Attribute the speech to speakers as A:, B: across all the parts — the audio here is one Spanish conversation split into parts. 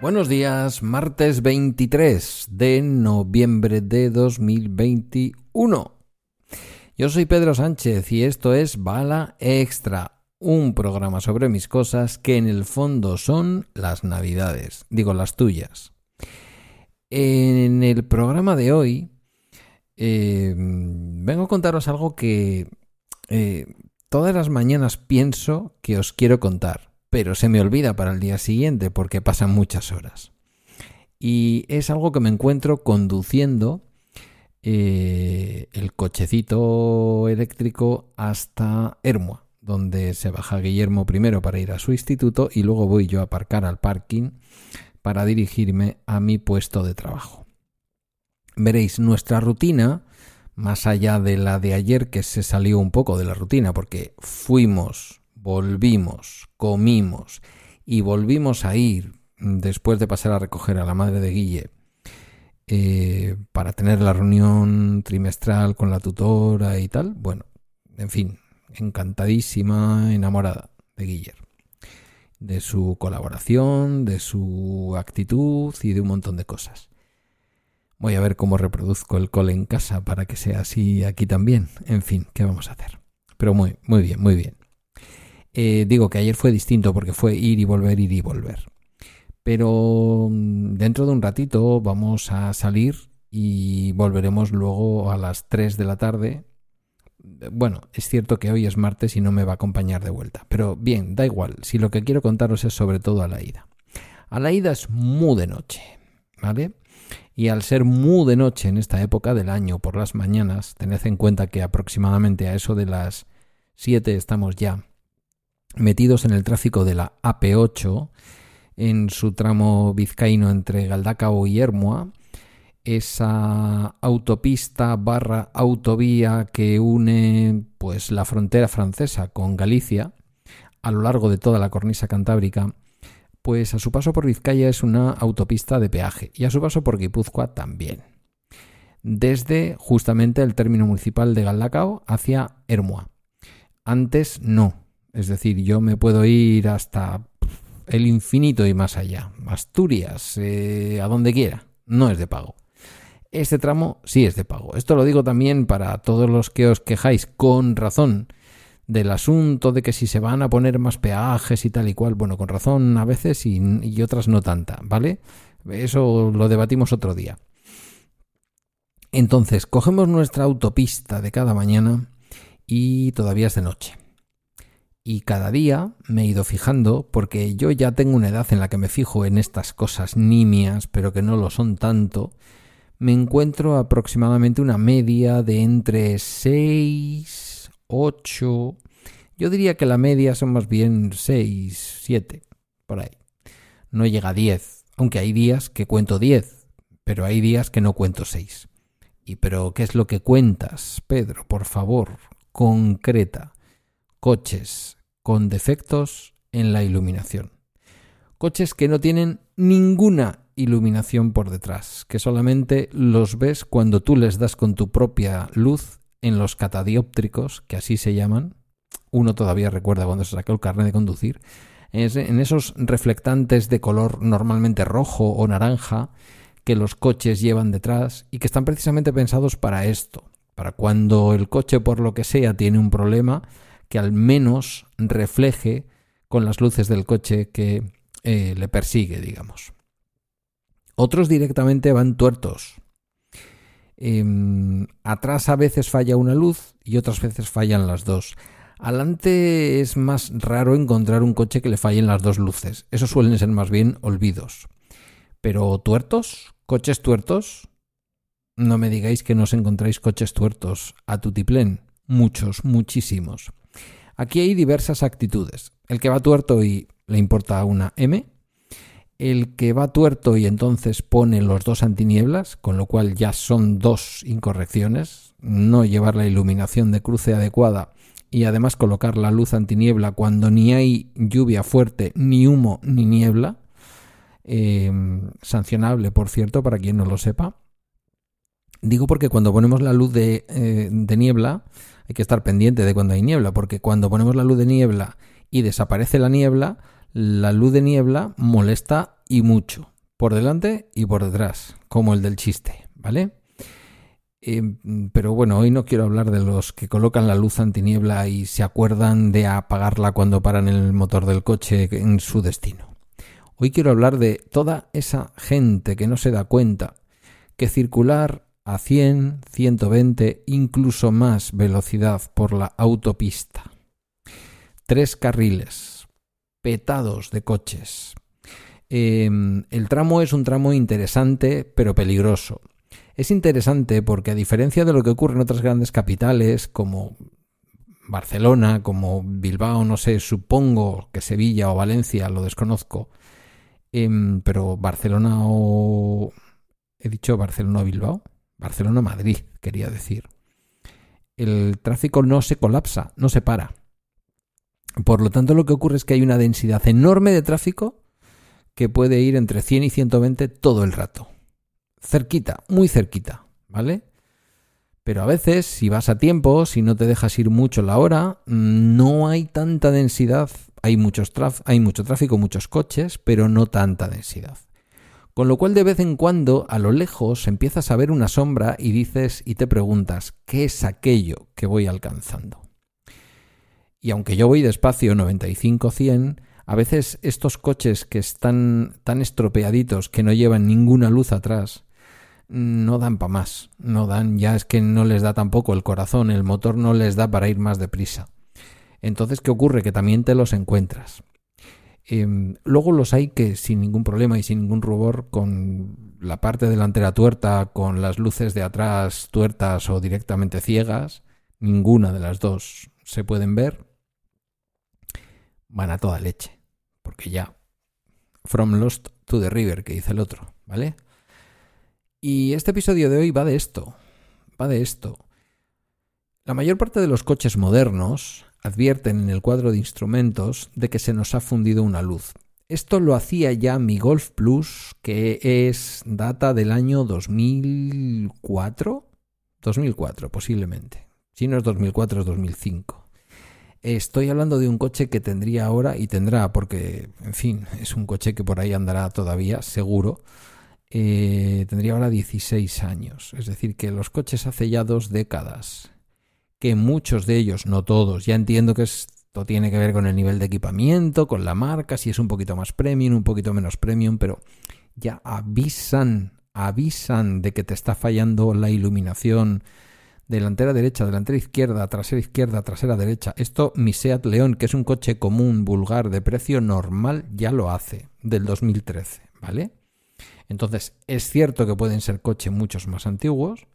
A: Buenos días, martes 23 de noviembre de 2021. Yo soy Pedro Sánchez y esto es Bala Extra, un programa sobre mis cosas que en el fondo son las navidades, digo las tuyas. En el programa de hoy eh, vengo a contaros algo que eh, todas las mañanas pienso que os quiero contar pero se me olvida para el día siguiente porque pasan muchas horas. Y es algo que me encuentro conduciendo eh, el cochecito eléctrico hasta Hermua, donde se baja Guillermo primero para ir a su instituto y luego voy yo a aparcar al parking para dirigirme a mi puesto de trabajo. Veréis, nuestra rutina, más allá de la de ayer que se salió un poco de la rutina porque fuimos volvimos, comimos y volvimos a ir después de pasar a recoger a la madre de Guille eh, para tener la reunión trimestral con la tutora y tal. Bueno, en fin, encantadísima, enamorada de Guille, de su colaboración, de su actitud y de un montón de cosas. Voy a ver cómo reproduzco el cole en casa para que sea así aquí también. En fin, ¿qué vamos a hacer? Pero muy, muy bien, muy bien. Eh, digo que ayer fue distinto porque fue ir y volver, ir y volver. Pero mm, dentro de un ratito vamos a salir y volveremos luego a las 3 de la tarde. Bueno, es cierto que hoy es martes y no me va a acompañar de vuelta. Pero bien, da igual, si lo que quiero contaros es sobre todo a la ida. A la ida es muy de noche, ¿vale? Y al ser muy de noche en esta época del año por las mañanas, tened en cuenta que aproximadamente a eso de las 7 estamos ya metidos en el tráfico de la AP8 en su tramo vizcaíno entre Galdacao y Hermua, esa autopista barra autovía que une pues la frontera francesa con Galicia a lo largo de toda la cornisa cantábrica, pues a su paso por Vizcaya es una autopista de peaje y a su paso por Guipúzcoa también. Desde justamente el término municipal de Galdacao hacia Hermua. Antes no, es decir, yo me puedo ir hasta el infinito y más allá. Asturias, eh, a donde quiera. No es de pago. Este tramo sí es de pago. Esto lo digo también para todos los que os quejáis con razón del asunto de que si se van a poner más peajes y tal y cual. Bueno, con razón a veces y, otras no tanta, ¿vale? Eso lo debatimos otro día. Entonces, cogemos nuestra autopista de cada mañana y todavía es de noche. Y cada día me he ido fijando, porque yo ya tengo una edad en la que me fijo en estas cosas nimias, pero que no lo son tanto, me encuentro aproximadamente una media de entre 6, 8, yo diría que la media son más bien 6, 7, por ahí. No llega a 10, aunque hay días que cuento 10, pero hay días que no cuento 6. ¿Y pero qué es lo que cuentas, Pedro? Por favor, concreta coches con defectos en la iluminación. Coches que no tienen ninguna iluminación por detrás, que solamente los ves cuando tú les das con tu propia luz en los catadióptricos, que así se llaman. Uno todavía recuerda cuando se sacó el carnet de conducir. En esos reflectantes de color normalmente rojo o naranja que los coches llevan detrás y que están precisamente pensados para esto, para cuando el coche por lo que sea tiene un problema, que al menos refleje con las luces del coche que eh, le persigue, digamos. Otros directamente van tuertos. Em, atrás a veces falla una luz y otras veces fallan las dos. Adelante es más raro encontrar un coche que le fallen las dos luces. Esos suelen ser más bien olvidos. Pero tuertos, coches tuertos, no me digáis que no os encontráis coches tuertos a tutiplén. Muchos, muchísimos. Aquí hay diversas actitudes. El que va tuerto y le importa una M. El que va tuerto y entonces pone los dos antinieblas, con lo cual ya son dos incorrecciones. No llevar la iluminación de cruce adecuada y además colocar la luz antiniebla cuando ni hay lluvia fuerte, ni humo, ni niebla. Em, sancionable, por cierto, para quien no lo sepa. Digo porque cuando ponemos la luz eh, de, niebla, hay que estar pendiente de cuando hay niebla, porque cuando ponemos la luz de niebla y desaparece la niebla, la luz de niebla molesta y mucho, por delante y por detrás, como el del chiste, ¿vale? Eh, pero bueno, hoy no quiero hablar de los que colocan la luz antiniebla y se acuerdan de apagarla cuando paran el motor del coche en su destino. Hoy quiero hablar de toda esa gente que no se da cuenta que circular a 100, 120, incluso más velocidad por la autopista. Tres carriles, petados de coches. Em, el tramo es un tramo interesante pero peligroso. Es interesante porque a diferencia de lo que ocurre en otras grandes capitales como Barcelona, como Bilbao, no sé, supongo que Sevilla o Valencia, lo desconozco, em, pero Barcelona o... He dicho Barcelona o Bilbao. Barcelona-Madrid, quería decir. El tráfico no se colapsa, no se para. Por lo tanto, lo que ocurre es que hay una densidad enorme de tráfico que puede ir entre 100 y 120 todo el rato. Cerquita, muy cerquita, ¿vale? Pero a veces, si vas a tiempo, si no te dejas ir mucho la hora, no hay tanta densidad. Hay, hay mucho tráfico, muchos coches, pero no tanta densidad. Con lo cual de vez en cuando a lo lejos empiezas a ver una sombra y dices y te preguntas, ¿qué es aquello que voy alcanzando? Y aunque yo voy despacio 95-100, a veces estos coches que están tan estropeaditos que no llevan ninguna luz atrás, no dan para más, no dan, ya es que no les da tampoco el corazón, el motor no les da para ir más deprisa. Entonces, ¿qué ocurre? Que también te los encuentras. Em, luego los hay que sin ningún problema y sin ningún rubor, con la parte delantera tuerta, con las luces de atrás tuertas o directamente ciegas, ninguna de las dos se pueden ver, van a toda leche, porque ya, from lost to the river, que dice el otro, ¿vale? Y este episodio de hoy va de esto, va de esto. La mayor parte de los coches modernos advierten en el cuadro de instrumentos de que se nos ha fundido una luz. Esto lo hacía ya mi Golf Plus, que es data del año 2004. 2004, posiblemente. Si no es 2004, es 2005. Estoy hablando de un coche que tendría ahora y tendrá, porque, en fin, es un coche que por ahí andará todavía, seguro. Eh, tendría ahora 16 años. Es decir, que los coches hace ya dos décadas que muchos de ellos, no todos, ya entiendo que esto tiene que ver con el nivel de equipamiento, con la marca, si es un poquito más premium, un poquito menos premium, pero ya avisan, avisan de que te está fallando la iluminación delantera derecha, delantera izquierda, trasera izquierda, trasera derecha. Esto mi Seat León, que es un coche común, vulgar, de precio normal, ya lo hace, del 2013, ¿vale? Entonces, es cierto que pueden ser coches muchos más antiguos,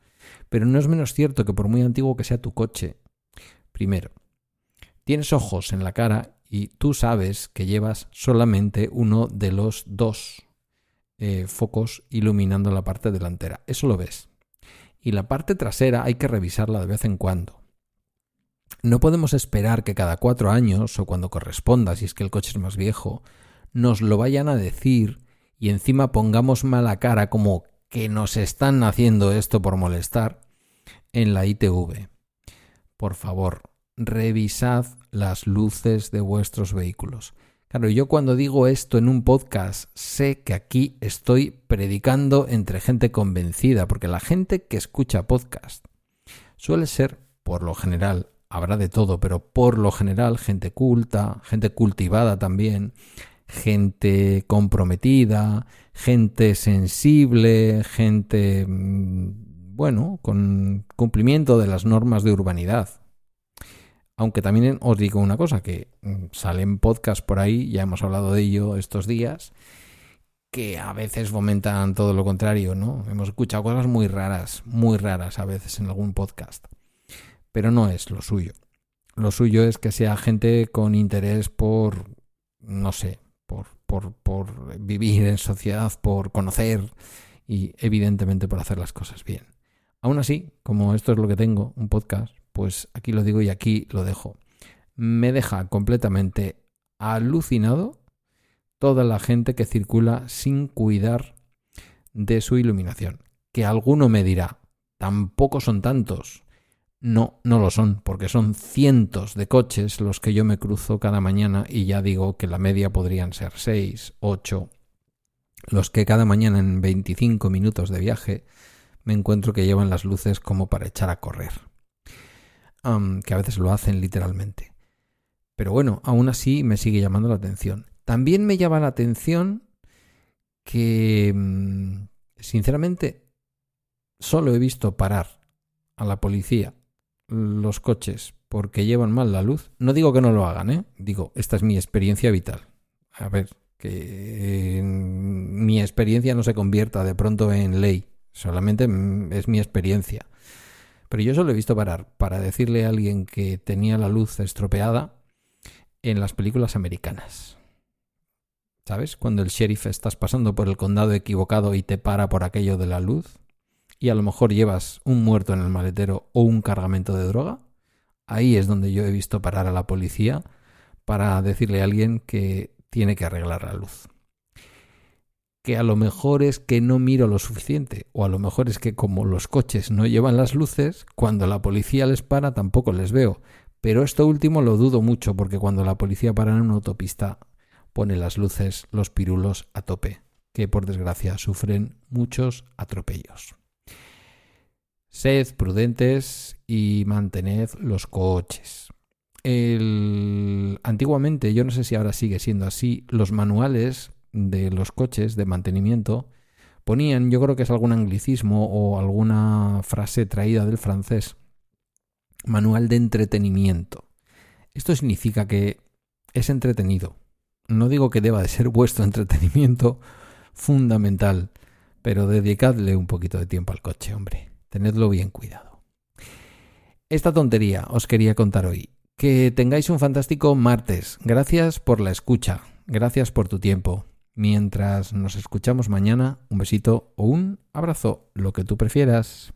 A: pero no es menos cierto que por muy antiguo que sea tu coche, primero, tienes ojos en la cara y tú sabes que llevas solamente uno de los dos eh, focos iluminando la parte delantera. Eso lo ves. Y la parte trasera hay que revisarla de vez en cuando. No podemos esperar que cada cuatro años, o cuando corresponda, si es que el coche es más viejo, nos lo vayan a decir y encima pongamos mala cara como que nos están haciendo esto por molestar en la ITV. Por favor, revisad las luces de vuestros vehículos. Claro, yo cuando digo esto en un podcast sé que aquí estoy predicando entre gente convencida, porque la gente que escucha podcast suele ser, por lo general, habrá de todo, pero por lo general gente culta, gente cultivada también, gente comprometida, gente sensible, gente, mm, bueno, con cumplimiento de las normas de urbanidad. Aunque también os digo una cosa, que mm, salen podcasts por ahí, ya hemos hablado de ello estos días, que a veces fomentan todo lo contrario, ¿no? Hemos escuchado cosas muy raras, muy raras a veces en algún podcast. Pero no es lo suyo. Lo suyo es que sea gente con interés por, no sé, por, por vivir en sociedad, por conocer y evidentemente por hacer las cosas bien. Aún así, como esto es lo que tengo, un podcast, pues aquí lo digo y aquí lo dejo. Me deja completamente alucinado toda la gente que circula sin cuidar de su iluminación. Que alguno me dirá, tampoco son tantos. No, no lo son, porque son cientos de coches los que yo me cruzo cada mañana y ya digo que la media podrían ser 6, 8, los que cada mañana en 25 minutos de viaje me encuentro que llevan las luces como para echar a correr. Que a veces lo hacen literalmente. Pero bueno, aún así me sigue llamando la atención. También me llama la atención que, mm, sinceramente, solo he visto parar a la policía los coches porque llevan mal la luz. No digo que no lo hagan, ¿eh? Digo, esta es mi experiencia vital. A ver, que mi experiencia no se convierta de pronto en ley. Solamente mm, es mi experiencia. Pero yo solo he visto parar para decirle a alguien que tenía la luz estropeada en las películas americanas. ¿Sabes? Cuando el sheriff estás pasando por el condado equivocado y te para por aquello de la luz y a lo mejor llevas un muerto en el maletero o un cargamento de droga, ahí es donde yo he visto parar a la policía para decirle a alguien que tiene que arreglar la luz. Que a lo mejor es que no miro lo suficiente, o a lo mejor es que como los coches no llevan las luces, cuando la policía les para tampoco les veo. Pero esto último lo dudo mucho porque cuando la policía para en una autopista pone las luces, los pirulos a tope, que por desgracia sufren muchos atropellos. Sed prudentes y mantened los coches. El... Antiguamente, yo no sé si ahora sigue siendo así, los manuales de los coches de mantenimiento ponían, yo creo que es algún anglicismo o alguna frase traída del francés, manual de entretenimiento. Esto significa que es entretenido. No digo que deba de ser vuestro entretenimiento fundamental, pero dedicadle un poquito de tiempo al coche, hombre. Tenedlo bien cuidado. Esta tontería os quería contar hoy. Que tengáis un fantástico martes. Gracias por la escucha. Gracias por tu tiempo. Mientras nos escuchamos mañana, un besito o un abrazo, lo que tú prefieras.